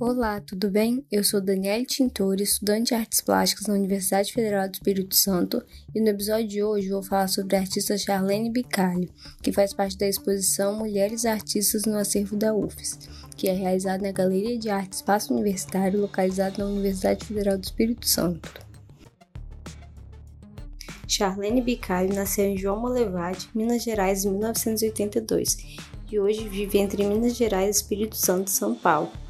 Olá, tudo bem? Eu sou Daniele Tintori, estudante de artes plásticas na Universidade Federal do Espírito Santo, e no episódio de hoje vou falar sobre a artista Charlene Bicalho, que faz parte da exposição Mulheres Artistas no Acervo da UFES, que é realizada na Galeria de Arte Espaço Universitário, localizada na Universidade Federal do Espírito Santo. Charlene Bicalho nasceu em João Molevade, Minas Gerais, em 1982, e hoje vive entre Minas Gerais, Espírito Santo e São Paulo.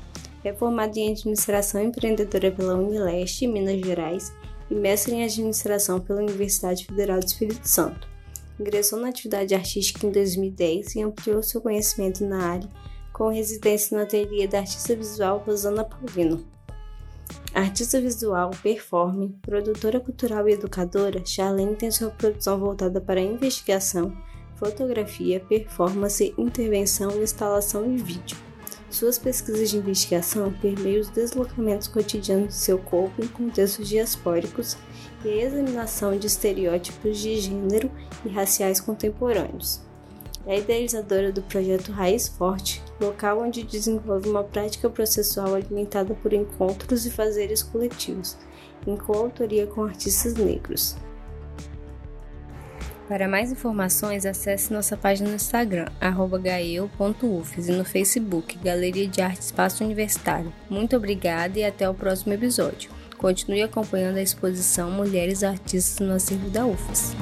É formada em Administração Empreendedora pela Unileste, Minas Gerais, e mestre em Administração pela Universidade Federal do Espírito Santo. Ingressou na atividade artística em 2010 e ampliou seu conhecimento na área com residência no ateliê da artista visual Rosana Paulino. Artista visual, performer, produtora cultural e educadora, Charlene tem sua produção voltada para investigação, fotografia, performance, intervenção, instalação e vídeo. Suas pesquisas de investigação permeiam os deslocamentos cotidianos de seu corpo em contextos diaspóricos e a examinação de estereótipos de gênero e raciais contemporâneos. É idealizadora do projeto Raiz Forte, local onde desenvolve uma prática processual alimentada por encontros e fazeres coletivos, em coautoria com artistas negros. Para mais informações, acesse nossa página no Instagram, gael.ufes e no Facebook, Galeria de Arte Espaço Universitário. Muito obrigada e até o próximo episódio. Continue acompanhando a exposição Mulheres Artistas no Acervo da UFES.